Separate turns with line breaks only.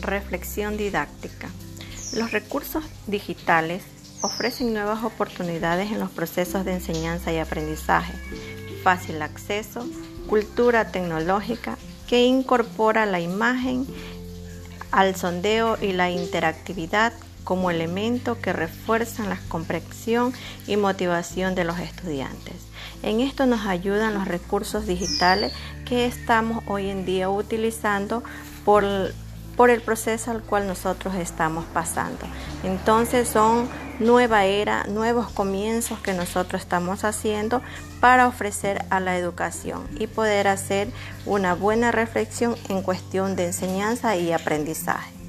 Reflexión didáctica. Los recursos digitales ofrecen nuevas oportunidades en los procesos de enseñanza y aprendizaje, fácil acceso, cultura tecnológica que incorpora la imagen al sondeo y la interactividad como elemento que refuerzan la comprensión y motivación de los estudiantes. En esto nos ayudan los recursos digitales que estamos hoy en día utilizando por, por el proceso al cual nosotros estamos pasando. Entonces son nueva era, nuevos comienzos que nosotros estamos haciendo para ofrecer a la educación y poder hacer una buena reflexión en cuestión de enseñanza y aprendizaje.